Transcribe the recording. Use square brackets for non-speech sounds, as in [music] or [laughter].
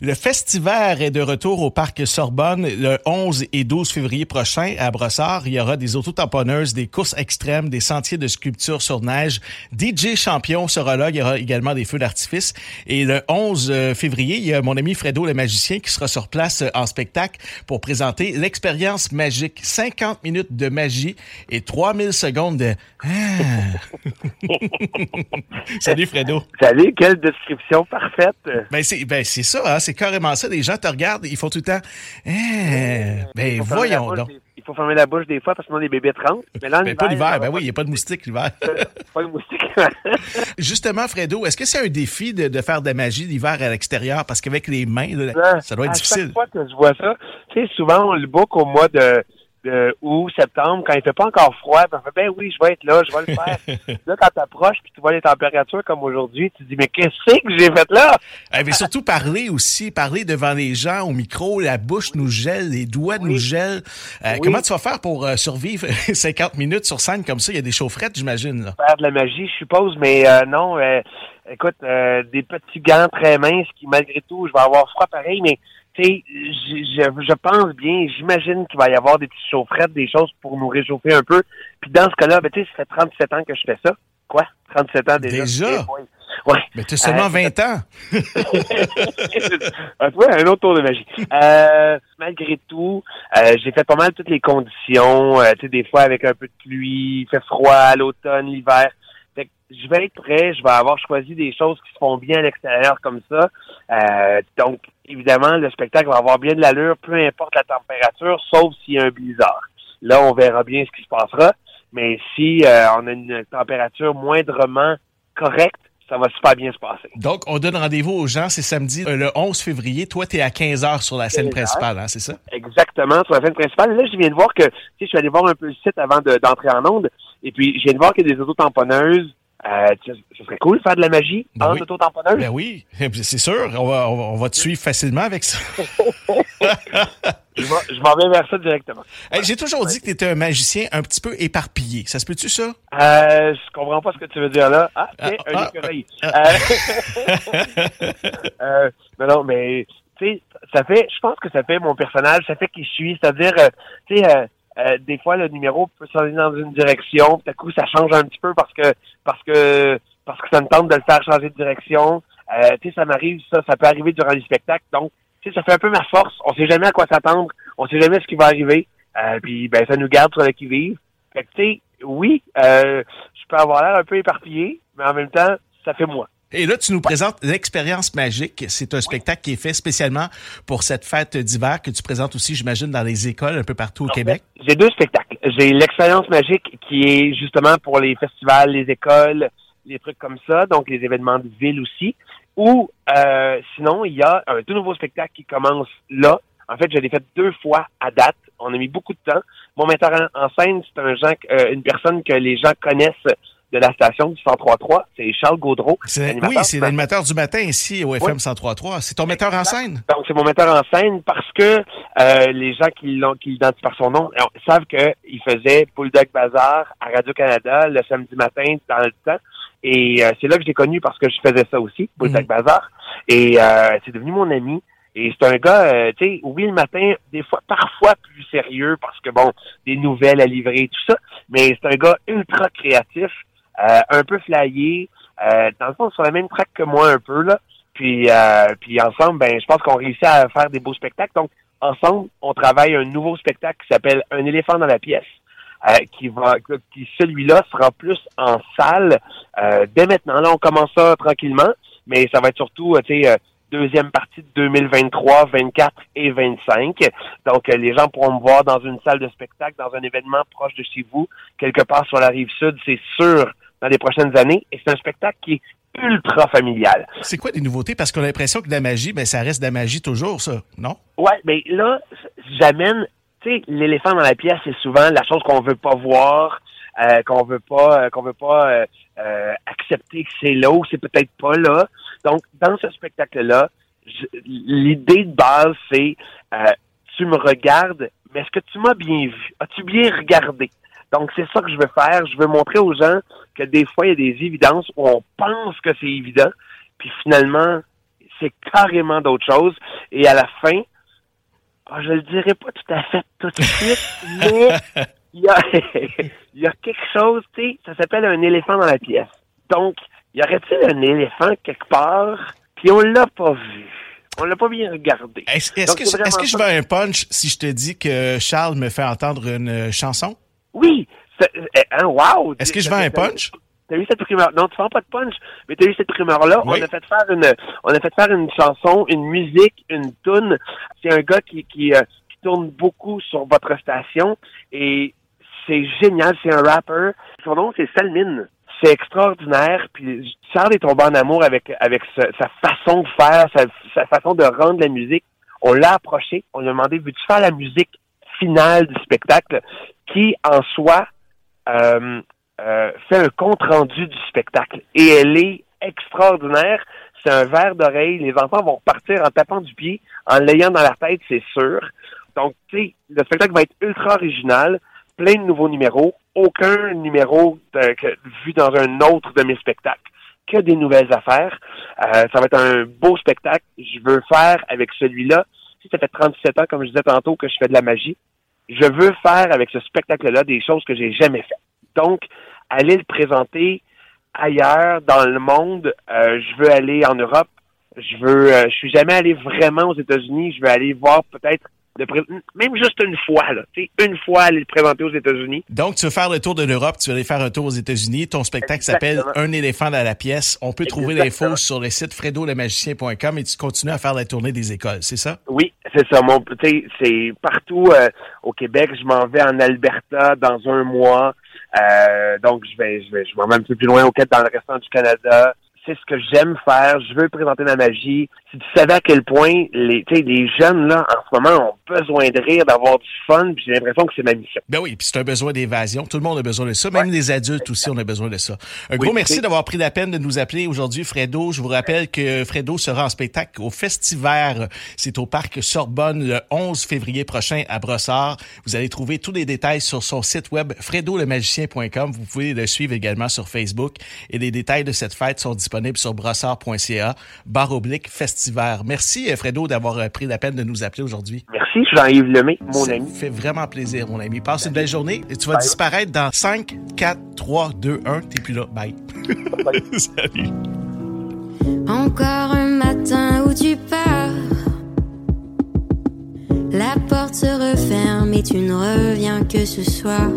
Le festival est de retour au parc Sorbonne le 11 et 12 février prochain à Brossard. Il y aura des autotamponneuses, des courses extrêmes, des sentiers de sculpture sur neige. DJ Champion sera là. Il y aura également des feux d'artifice. Et le 11 euh, février, il y a mon ami Fredo le magicien qui sera sur place euh, en spectacle pour présenter l'expérience magique. 50 minutes de magie et 3000 secondes de... Ah. [laughs] Salut Fredo. Salut, quelle description parfaite. Ben c'est ben c'est ça, hein? C'est carrément ça. Les gens te regardent, ils font tout le temps. Eh, ben voyons donc. il faut fermer la bouche des fois parce que sinon les bébés rentrent. Mais là, ben, pas l'hiver, ben oui, il n'y a pas de moustiques l'hiver. [laughs] pas de moustiques. [laughs] Justement, Fredo, est-ce que c'est un défi de, de faire de la magie l'hiver à l'extérieur? Parce qu'avec les mains, ça doit être à difficile. Chaque fois que je vois ça, tu sais, souvent on le book au mois de de août, septembre, quand il fait pas encore froid, ben, ben oui, je vais être là, je vais le faire. [laughs] là, quand t'approches puis tu vois les températures comme aujourd'hui, tu te dis, mais qu'est-ce que j'ai fait là? Eh, mais surtout parler aussi, parler devant les gens au micro, la bouche nous gèle, les doigts nous gèlent. Euh, comment tu vas faire pour euh, survivre [laughs] 50 minutes sur scène comme ça? Il y a des chaufferettes, j'imagine. Là. Faire de la magie, je suppose, mais euh, non, écoute, des petits gants très minces qui, malgré tout, je vais avoir froid pareil, mais je, je, pense bien, j'imagine qu'il va y avoir des petites chaufferettes, des choses pour nous réchauffer un peu. Puis dans ce cas-là, ben, tu sais, ça fait 37 ans que je fais ça. Quoi? 37 ans déjà? Déjà? Ouais. Mais [laughs] tu as seulement 20 euh, ans. ouais, un autre tour de magie. Euh, malgré tout, euh, j'ai fait pas mal toutes les conditions. tu sais, des fois avec un peu de pluie, il fait froid à l'automne, l'hiver je vais être prêt, je vais avoir choisi des choses qui se font bien à l'extérieur comme ça. Euh, donc, évidemment, le spectacle va avoir bien de l'allure, peu importe la température, sauf s'il y a un blizzard. Là, on verra bien ce qui se passera. Mais si euh, on a une température moindrement correcte, ça va super bien se passer. Donc, on donne rendez-vous aux gens, c'est samedi euh, le 11 février. Toi, tu es à 15 h sur la scène principale, hein, c'est ça? Exactement, sur la scène principale. Là, je viens de voir que, tu sais, je suis allé voir un peu le site avant d'entrer en onde, et puis je viens de voir qu'il y a des auto-tamponneuses euh, ce serait cool de faire de la magie ben en oui. auto-tamponneuse. Ben oui, [laughs] c'est sûr. On va, on va te suivre facilement avec ça. [laughs] je m'en vais vers ça directement. J'ai toujours dit que tu étais un magicien un petit peu éparpillé. Ça se peut-tu, ça? Euh, je comprends pas ce que tu veux dire là. Ah, ah, un ah, écureuil. Ah. Euh, [laughs] euh, non, non, mais tu sais, ça fait, je pense que ça fait mon personnage, ça fait qui je suis. C'est-à-dire, euh, tu sais, euh, des fois, le numéro peut s'en aller dans une direction, tout à coup, ça change un petit peu parce que parce que parce que ça me tente de le faire changer de direction. Euh, tu sais, ça m'arrive, ça, ça peut arriver durant les spectacles. Donc, tu sais, ça fait un peu ma force. On sait jamais à quoi s'attendre. On sait jamais ce qui va arriver. Euh, puis, ben, ça nous garde sur le qui-vive. Fait que, tu sais, oui, euh, je peux avoir l'air un peu éparpillé, mais en même temps, ça fait moi. Et là, tu nous présentes l'expérience magique. C'est un spectacle qui est fait spécialement pour cette fête d'hiver que tu présentes aussi, j'imagine, dans les écoles un peu partout au Québec. J'ai deux spectacles. J'ai l'expérience magique qui est justement pour les festivals, les écoles, les trucs comme ça, donc les événements de ville aussi. Ou euh, sinon, il y a un tout nouveau spectacle qui commence là. En fait, je l'ai fait deux fois à date. On a mis beaucoup de temps. Mon metteur en scène, c'est un gens, euh, une personne que les gens connaissent de la station du 103.3. C'est Charles Gaudreau. Oui, c'est l'animateur du matin ici au FM 103.3. C'est ton metteur en scène? Donc, c'est mon metteur en scène parce que euh, les gens qui l'ont qui l'identifient par son nom savent qu'il faisait Bulldog Bazar à Radio-Canada le samedi matin dans le temps. Et euh, c'est là que je l'ai connu parce que je faisais ça aussi, Bulldog mm Bazar. Et euh, c'est devenu mon ami. Et c'est un gars, tu sais, oui, le matin, des fois, parfois plus sérieux parce que, bon, des nouvelles à livrer, tout ça. Mais c'est un gars ultra créatif. Euh, un peu flyé, euh, dans le fond, sur la même track que moi un peu, là. Puis, euh, puis ensemble, ben, je pense qu'on réussit à faire des beaux spectacles. Donc, ensemble, on travaille un nouveau spectacle qui s'appelle Un éléphant dans la pièce. qui va qui celui-là sera plus en salle dès maintenant. Là, on commence ça tranquillement, mais ça va être surtout, tu sais, deuxième partie de 2023, 24 et 25. Donc, les gens pourront me voir dans une salle de spectacle, dans un événement proche de chez vous, quelque part sur la rive sud, c'est sûr dans les prochaines années. Et c'est un spectacle qui est ultra familial. C'est quoi des nouveautés? Parce qu'on a l'impression que de la magie, ben, ça reste de la magie toujours, ça, non? Ouais, mais là, j'amène, tu sais, l'éléphant dans la pièce, c'est souvent la chose qu'on veut pas voir, euh, qu'on veut pas, euh, qu'on veut pas euh, euh, accepter que c'est là ou c'est peut-être pas là. Donc, dans ce spectacle-là, l'idée de base, c'est tu me regardes, mais est-ce que tu m'as bien vu? As-tu bien regardé? Donc, c'est ça que je veux faire. Je veux montrer aux gens que des fois, il y a des évidences où on pense que c'est évident, puis finalement, c'est carrément d'autre chose. Et à la fin, ah, je le dirai pas tout à fait tout de suite, [laughs] mais il y a, [laughs] il y a quelque chose, tu sais, ça s'appelle un éléphant dans la pièce. Donc, y aurait-il un éléphant quelque part, puis on l'a pas vu. On l'a pas bien regardé. Est-ce est que, est que, je veux un punch si je te dis que Charles me fait entendre une chanson? Oui. Eh, hein, wow! Est-ce que je veux un punch? T'as eu cette primeur. Non, tu fais pas de punch, mais t'as eu cette primeur-là. On a fait faire une, on a fait faire une chanson, une musique, une tune. C'est un gars qui, qui, euh, qui tourne beaucoup sur votre station et c'est génial. C'est un rapper. Son nom, c'est Salmine. C'est extraordinaire. Puis Charles est tombé en amour avec, avec sa façon de faire, sa, sa façon de rendre la musique. On l'a approché. On lui a demandé, veux-tu faire la musique? Finale du spectacle qui, en soi, euh, euh, fait un compte rendu du spectacle et elle est extraordinaire. C'est un verre d'oreille. Les enfants vont partir en tapant du pied, en l'ayant dans la tête, c'est sûr. Donc, tu sais, le spectacle va être ultra original, plein de nouveaux numéros, aucun numéro vu dans un autre de mes spectacles, que des nouvelles affaires. Euh, ça va être un beau spectacle. Je veux faire avec celui-là. Si ça fait 37 ans, comme je disais tantôt, que je fais de la magie, je veux faire avec ce spectacle-là des choses que j'ai jamais faites. Donc, aller le présenter ailleurs dans le monde. Euh, je veux aller en Europe. Je veux. Euh, je suis jamais allé vraiment aux États-Unis. Je veux aller voir peut-être même juste une fois, là, une fois aller le présenter aux États-Unis. Donc, tu veux faire le tour de l'Europe, tu veux aller faire un tour aux États-Unis. Ton spectacle s'appelle Un éléphant dans la pièce. On peut trouver l'info sur le site fredolemagicien.com et tu continues à faire la tournée des écoles, c'est ça? Oui, c'est ça. Mon, c'est partout euh, au Québec. Je m'en vais en Alberta dans un mois. Euh, donc, je vais, je vais, je m'en vais un peu plus loin au Québec, dans le restant du Canada c'est ce que j'aime faire, je veux présenter ma magie. Si tu savais à quel point les, les jeunes là en ce moment ont besoin de rire, d'avoir du fun, j'ai l'impression que c'est ma mission. Ben oui, puis c'est un besoin d'évasion. Tout le monde a besoin de ça, même les adultes aussi, on a besoin de ça. Un gros merci d'avoir pris la peine de nous appeler aujourd'hui, Fredo. Je vous rappelle que Fredo sera en spectacle au Festival. C'est au parc Sorbonne le 11 février prochain à Brossard. Vous allez trouver tous les détails sur son site web fredolemagicien.com. Vous pouvez le suivre également sur Facebook et les détails de cette fête sont disponibles sur brossard.ca, barre oblique festival. Merci, Fredo, d'avoir euh, pris la peine de nous appeler aujourd'hui. Merci, Jean-Yves Lemay, mon ami. Ça fait vraiment plaisir, mon ami. Passe une belle journée et tu vas disparaître dans 5, 4, 3, 2, 1. T'es plus là. Bye. Bye. [laughs] Salut. Encore un matin où tu pars. La porte se referme et tu ne reviens que ce soir.